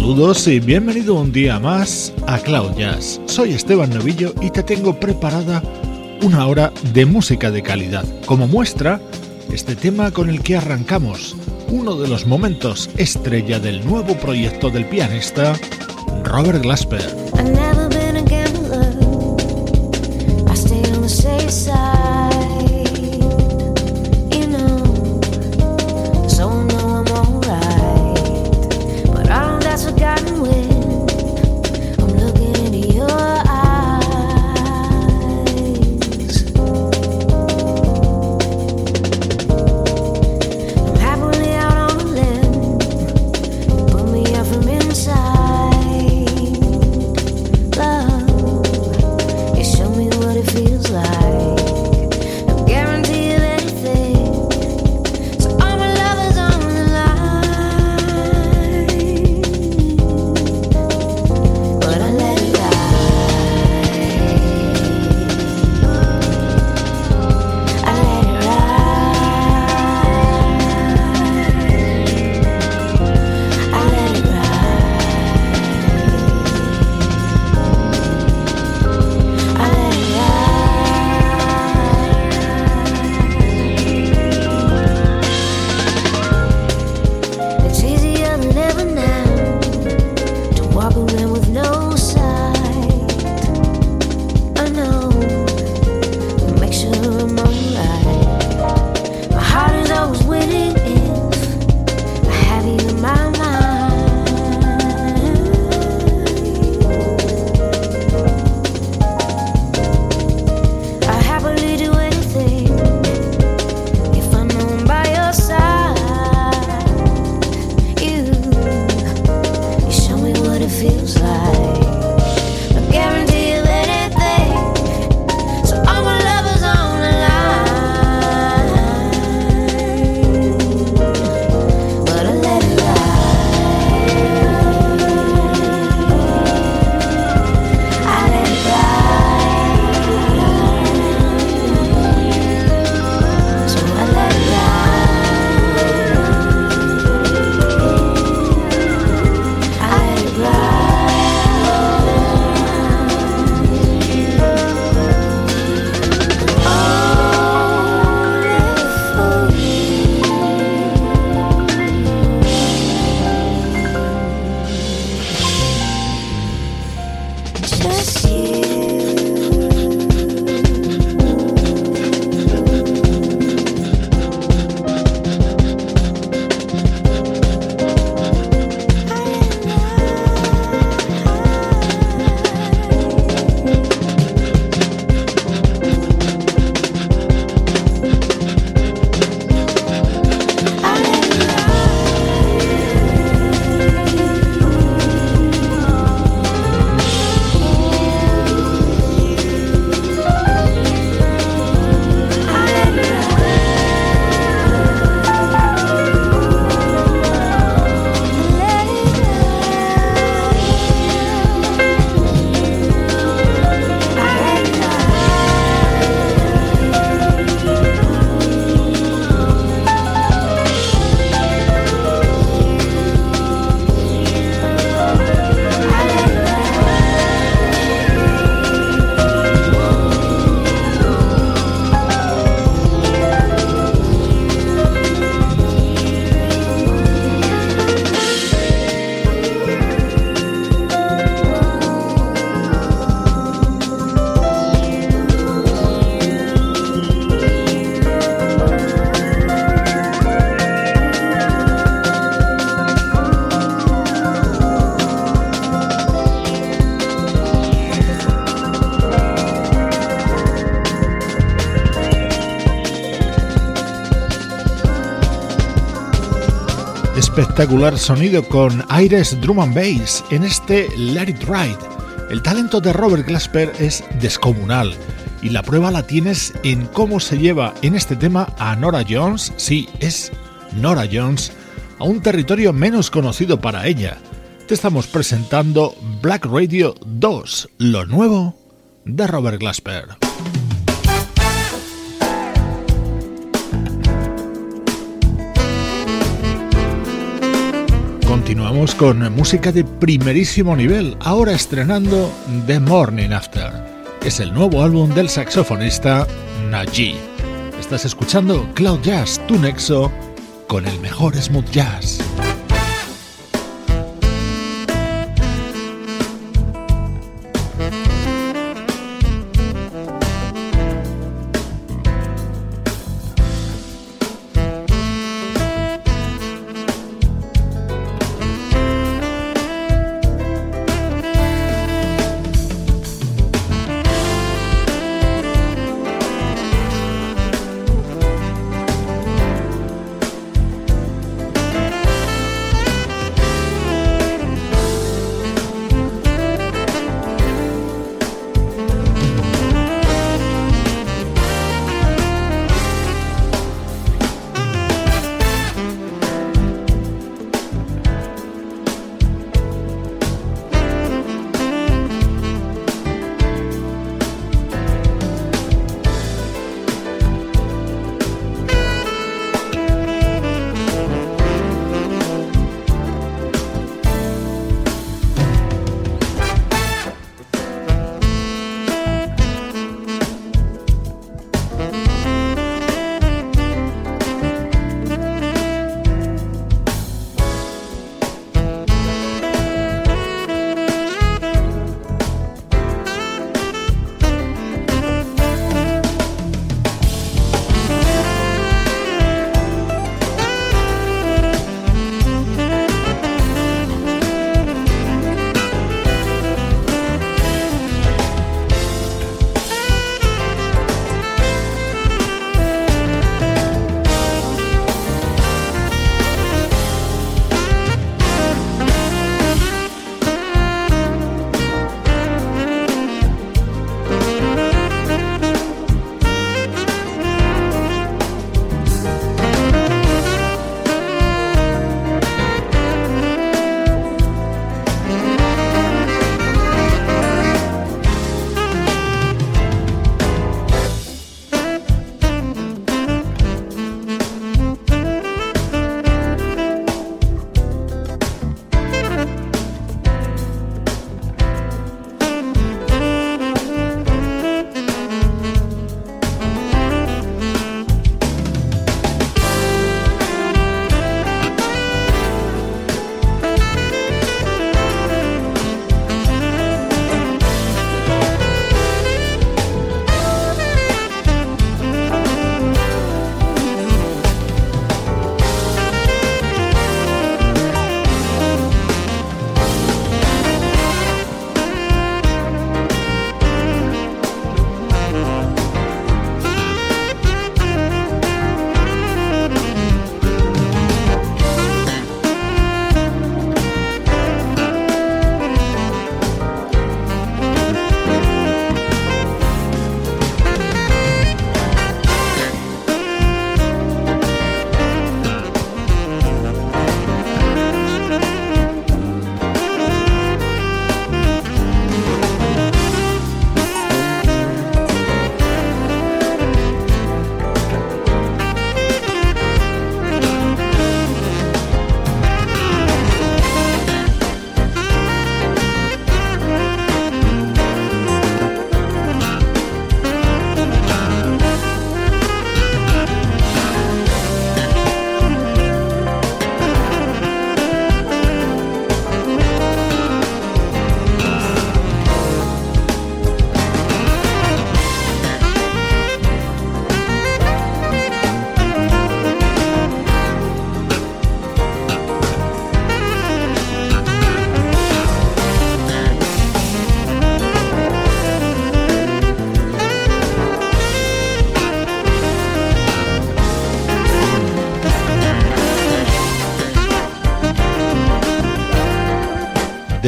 Saludos y bienvenido un día más a Cloud Jazz. Soy Esteban Novillo y te tengo preparada una hora de música de calidad. Como muestra, este tema con el que arrancamos, uno de los momentos estrella del nuevo proyecto del pianista Robert Glasper. Espectacular sonido con aires drum and bass en este Let It Ride. El talento de Robert Glasper es descomunal y la prueba la tienes en cómo se lleva en este tema a Nora Jones, sí, es Nora Jones, a un territorio menos conocido para ella. Te estamos presentando Black Radio 2, lo nuevo de Robert Glasper. Continuamos con música de primerísimo nivel, ahora estrenando The Morning After. Es el nuevo álbum del saxofonista Najee. Estás escuchando Cloud Jazz, tu nexo con el mejor smooth jazz.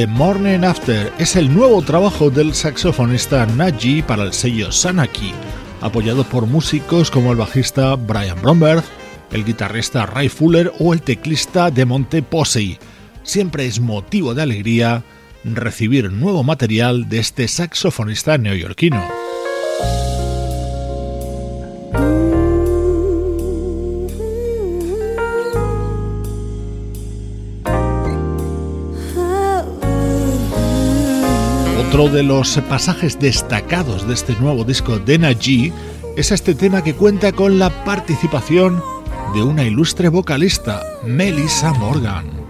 The Morning After es el nuevo trabajo del saxofonista Naji para el sello Sanaki, apoyado por músicos como el bajista Brian Bromberg, el guitarrista Ray Fuller o el teclista de Monte Posey. Siempre es motivo de alegría recibir nuevo material de este saxofonista neoyorquino. Otro de los pasajes destacados de este nuevo disco de Naji es este tema que cuenta con la participación de una ilustre vocalista, Melissa Morgan.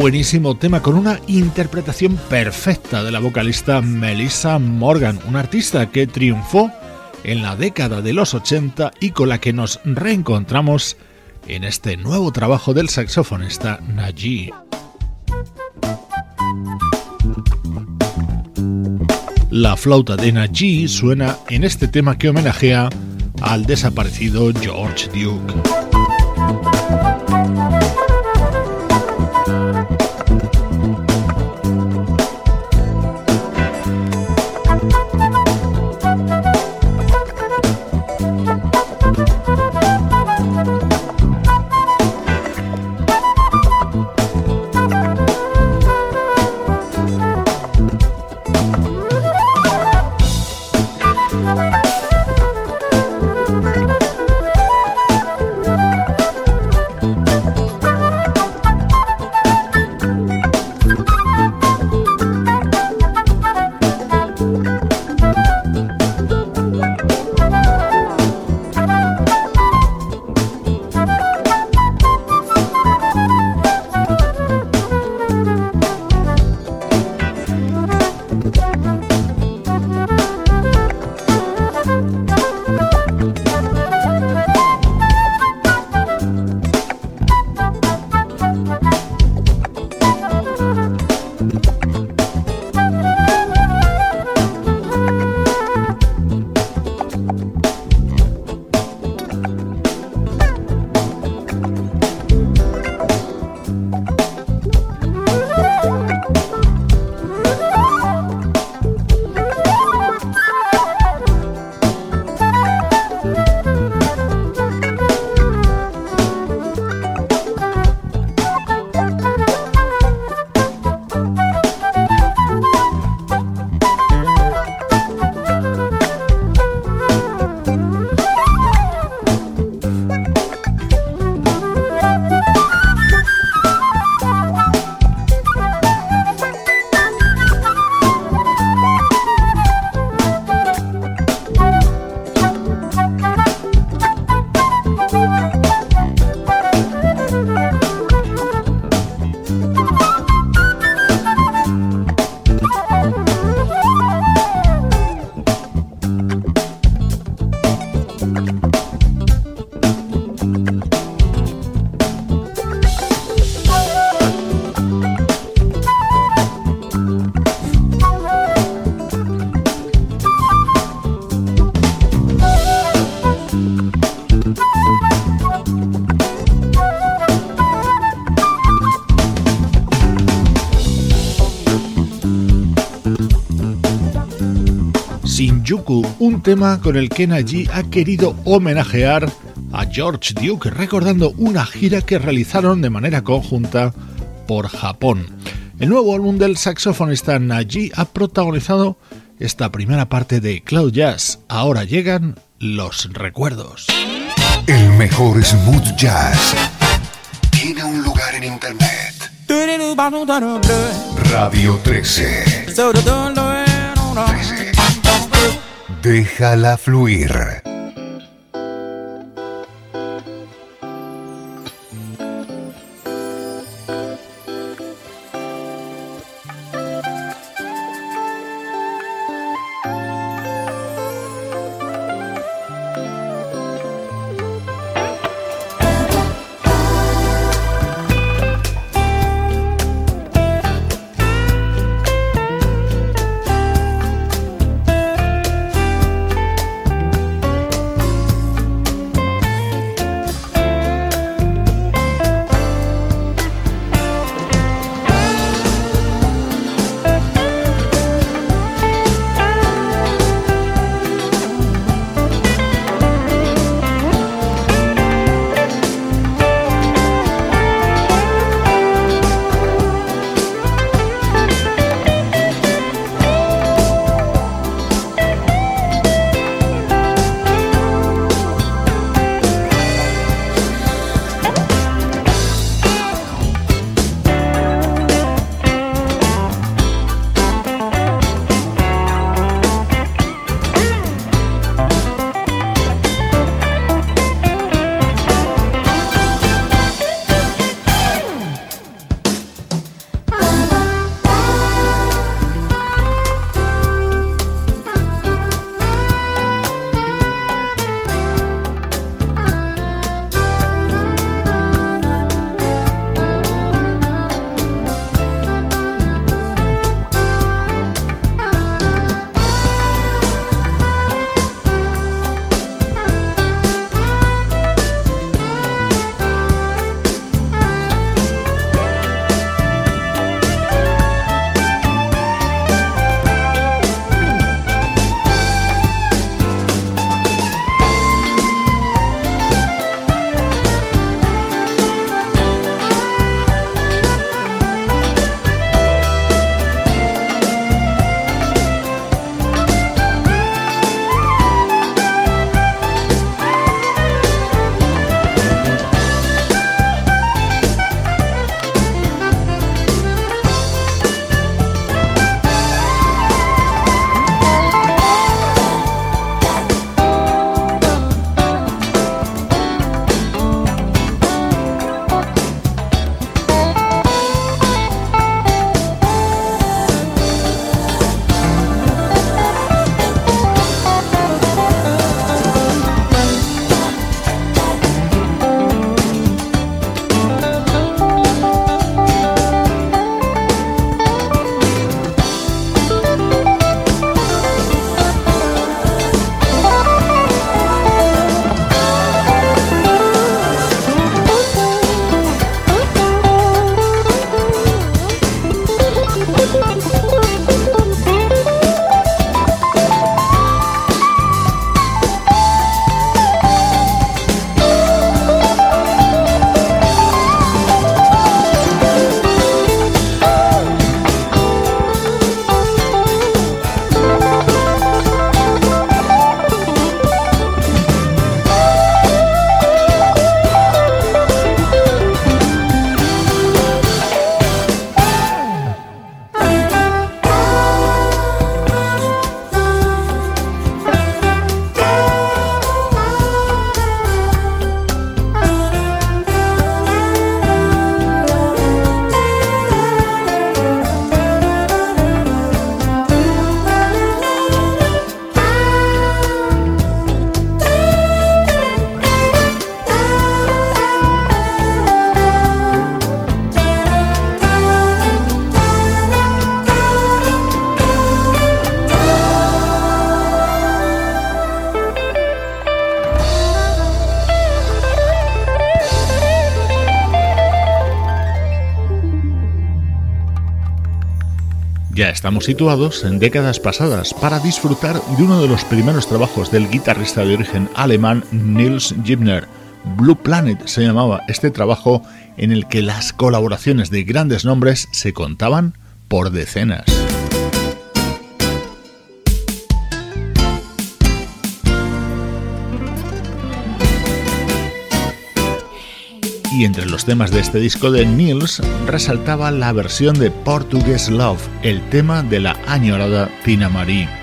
Buenísimo tema con una interpretación perfecta de la vocalista Melissa Morgan, una artista que triunfó en la década de los 80 y con la que nos reencontramos en este nuevo trabajo del saxofonista Najee. La flauta de Najee suena en este tema que homenajea al desaparecido George Duke. Un tema con el que Naji ha querido homenajear a George Duke, recordando una gira que realizaron de manera conjunta por Japón. El nuevo álbum del saxofonista Naji ha protagonizado esta primera parte de Cloud Jazz. Ahora llegan los recuerdos. El mejor smooth jazz tiene un lugar en internet. Radio 13. 13. Déjala fluir. Estamos situados en décadas pasadas para disfrutar de uno de los primeros trabajos del guitarrista de origen alemán Nils Gibner. Blue Planet se llamaba este trabajo en el que las colaboraciones de grandes nombres se contaban por decenas. Y entre los temas de este disco de Nils resaltaba la versión de Portuguese Love, el tema de la añorada Tina Marie.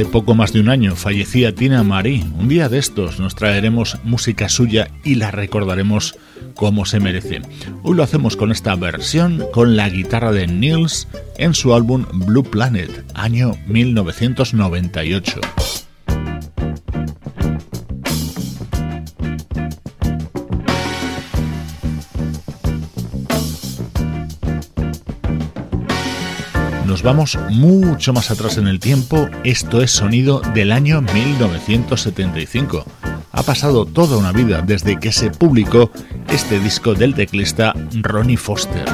Hace poco más de un año fallecía Tina Marie. Un día de estos nos traeremos música suya y la recordaremos como se merece. Hoy lo hacemos con esta versión con la guitarra de Nils en su álbum Blue Planet, año 1998. Vamos mucho más atrás en el tiempo, esto es sonido del año 1975. Ha pasado toda una vida desde que se publicó este disco del teclista Ronnie Foster.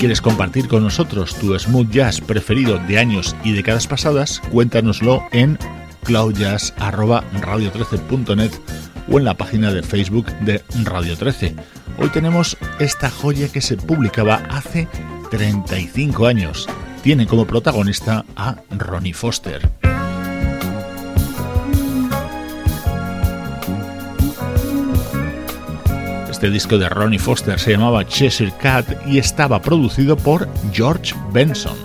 Quieres compartir con nosotros tu smooth jazz preferido de años y décadas pasadas, cuéntanoslo en cloudjazz.radio13.net o en la página de Facebook de Radio 13. Hoy tenemos esta joya que se publicaba hace 35 años. Tiene como protagonista a Ronnie Foster. Este disco de Ronnie Foster se llamaba Cheshire Cat y estaba producido por George Benson.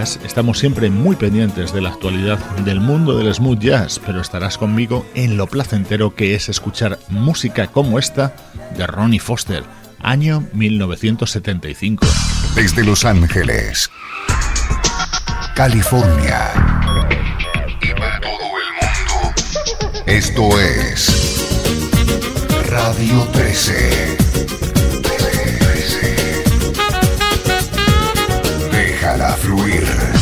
Estamos siempre muy pendientes de la actualidad del mundo del smooth jazz, pero estarás conmigo en lo placentero que es escuchar música como esta de Ronnie Foster, año 1975. Desde Los Ángeles, California y para todo el mundo, esto es Radio 13. 13. Déjala fluir.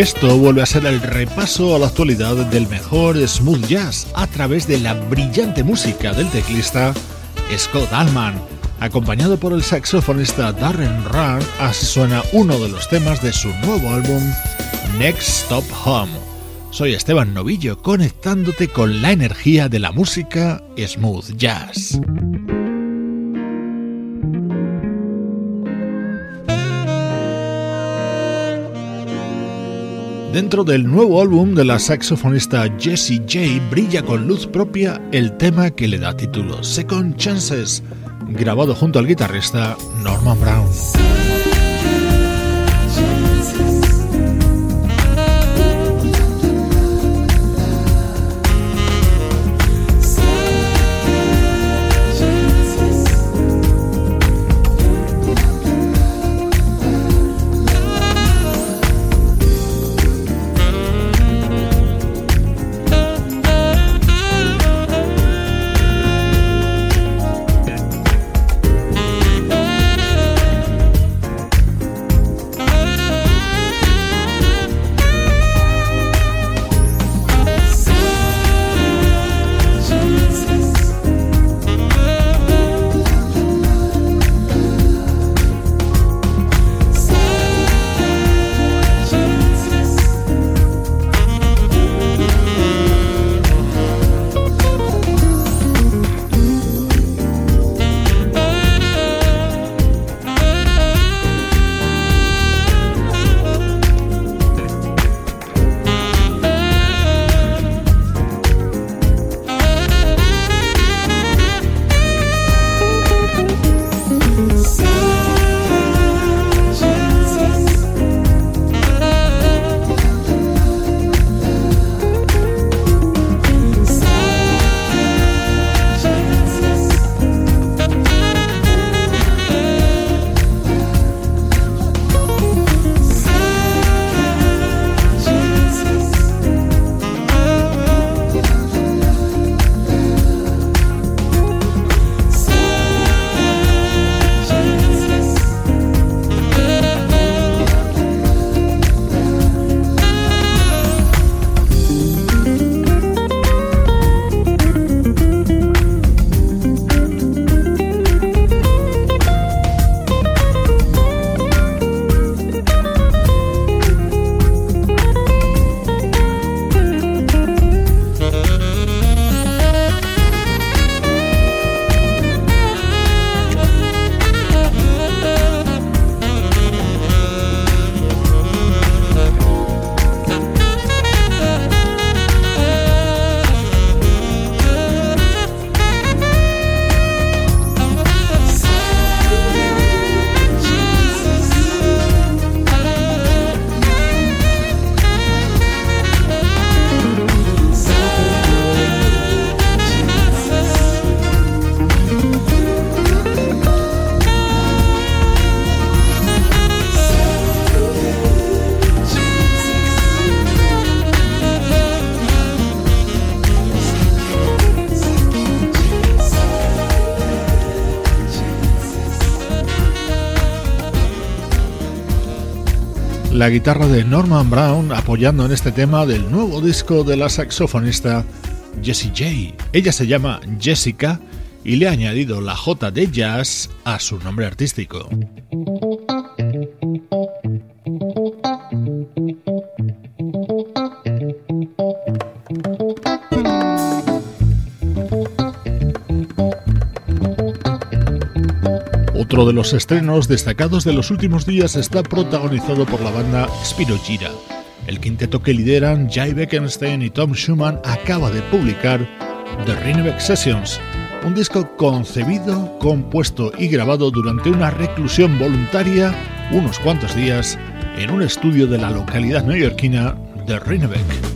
Esto vuelve a ser el repaso a la actualidad del mejor smooth jazz a través de la brillante música del teclista Scott Allman. Acompañado por el saxofonista Darren Run, así suena uno de los temas de su nuevo álbum Next Stop Home. Soy Esteban Novillo conectándote con la energía de la música smooth jazz. Dentro del nuevo álbum de la saxofonista Jessie J brilla con luz propia el tema que le da título Second Chances, grabado junto al guitarrista Norman Brown. Guitarra de Norman Brown apoyando en este tema del nuevo disco de la saxofonista Jessie J. Ella se llama Jessica y le ha añadido la J de jazz a su nombre artístico. Otro de los estrenos destacados de los últimos días está protagonizado por la banda Spiro Gira. El quinteto que lideran Jay Beckenstein y Tom Schumann acaba de publicar The Rinebeck Sessions, un disco concebido, compuesto y grabado durante una reclusión voluntaria unos cuantos días en un estudio de la localidad neoyorquina de Rinebeck.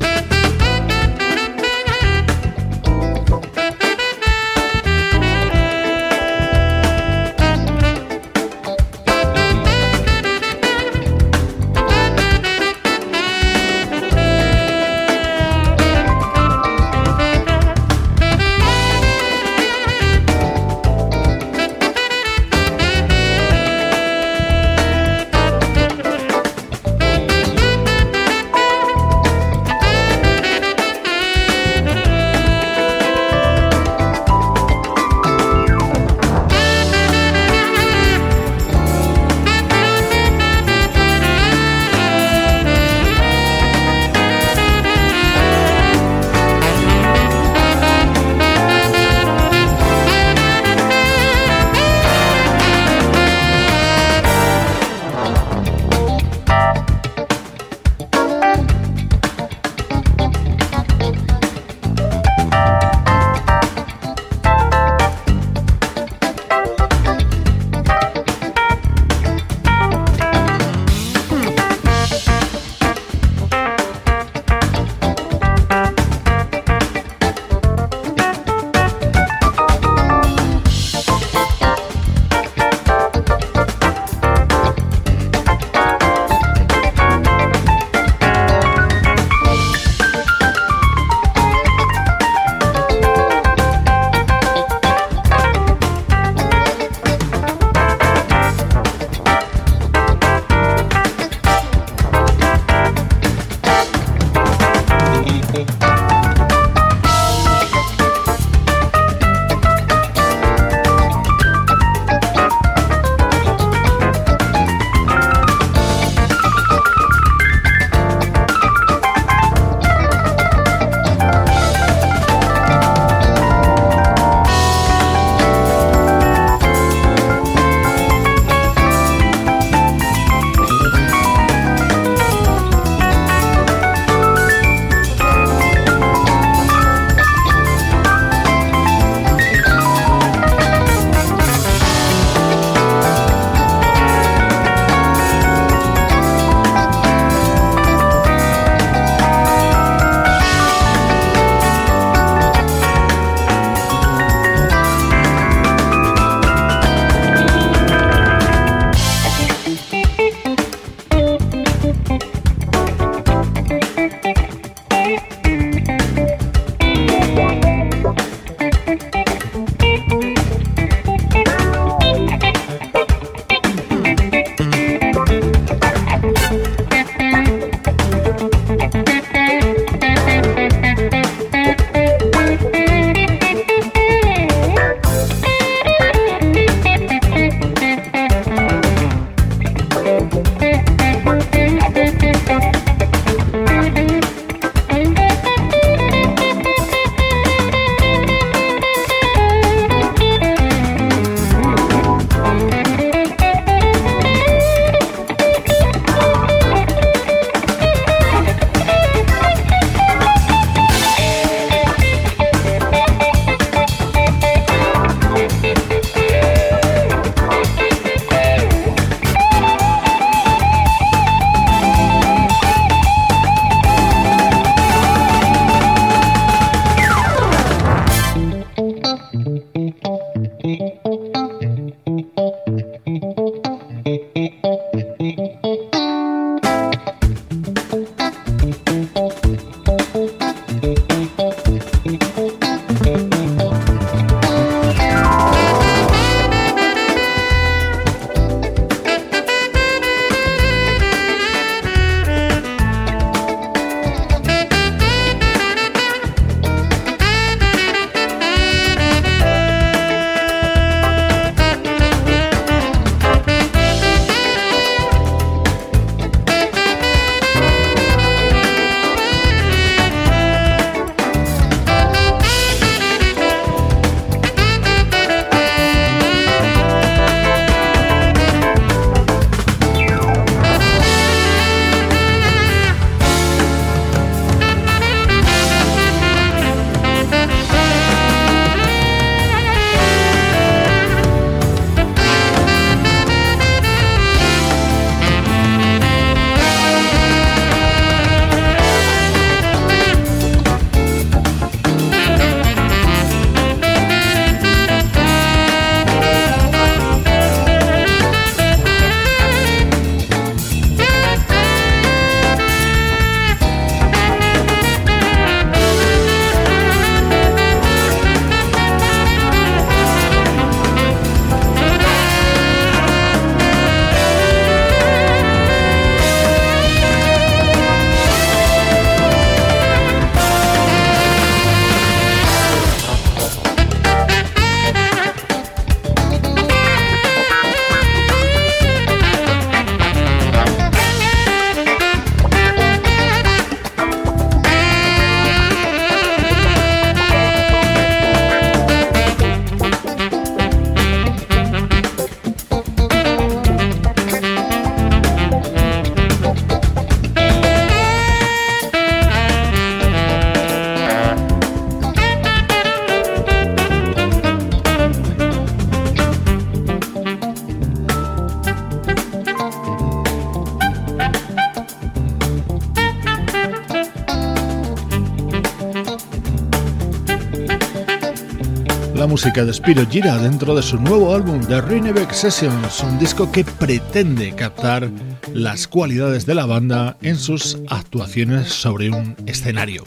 Música de Spiro Gira dentro de su nuevo álbum The Rinebeck Sessions, un disco que pretende captar las cualidades de la banda en sus actuaciones sobre un escenario.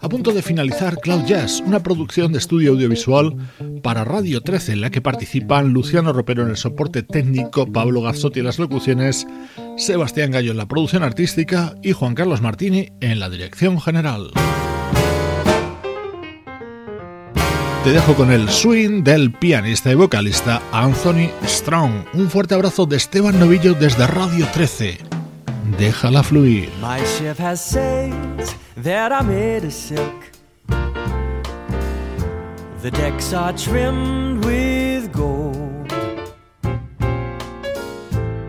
A punto de finalizar Cloud Jazz, una producción de estudio audiovisual para Radio 13 en la que participan Luciano Ropero en el soporte técnico, Pablo Gazzotti en las locuciones, Sebastián Gallo en la producción artística y Juan Carlos Martini en la dirección general. Te dejo con el swing del pianista y vocalista Anthony Strong. Un fuerte abrazo de Esteban Novillo desde Radio 13. Déjala fluir. My ship has sails that are made of silk. The decks are trimmed with gold.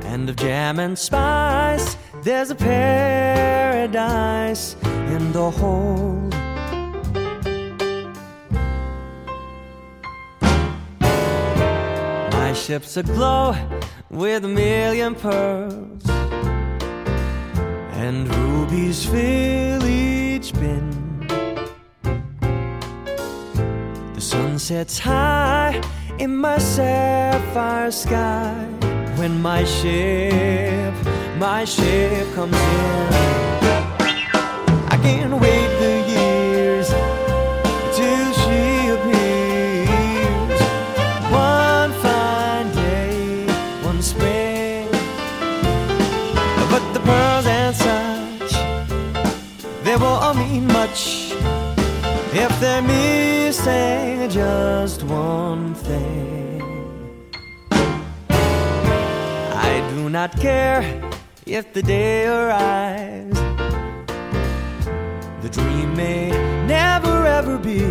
And of jam and spice, there's a paradise in the hold. Ship's aglow with a million pearls, and rubies fill each bin. The sun sets high in my sapphire sky when my ship, my ship comes in. I can't wait much if they're missing just one thing. I do not care if the day arrives. The dream may never ever be.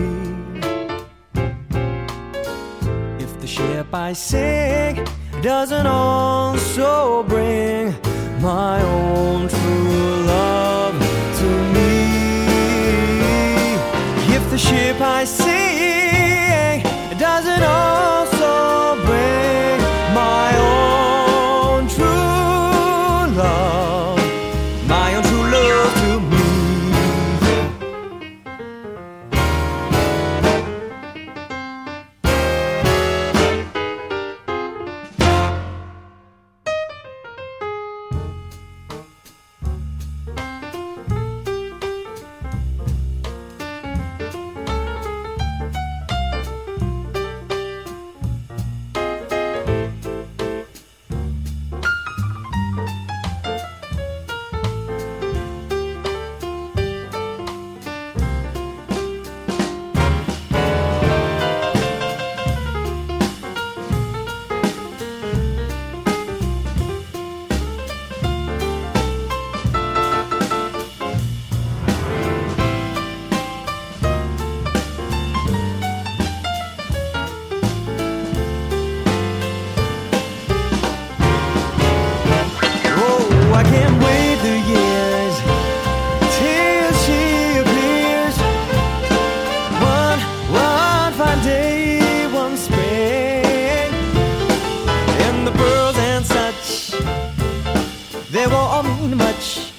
If the ship I sing doesn't also bring my own true love the ship I see doesn't also they won't mean much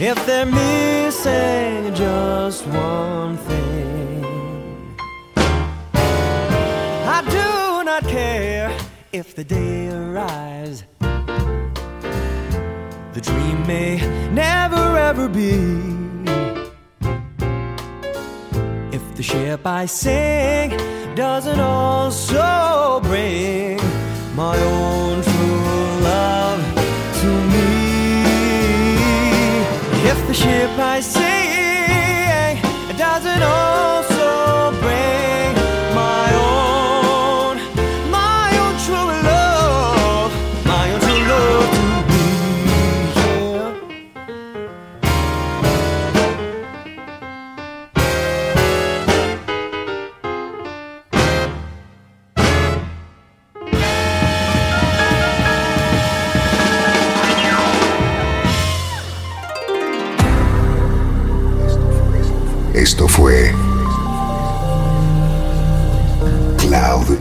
if they're missing just one thing. I do not care if the day arrives. The dream may never ever be. Ship I sing doesn't also bring my own true love to me. If the ship I sing doesn't also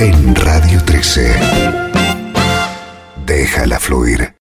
en Radio 13. Déjala fluir.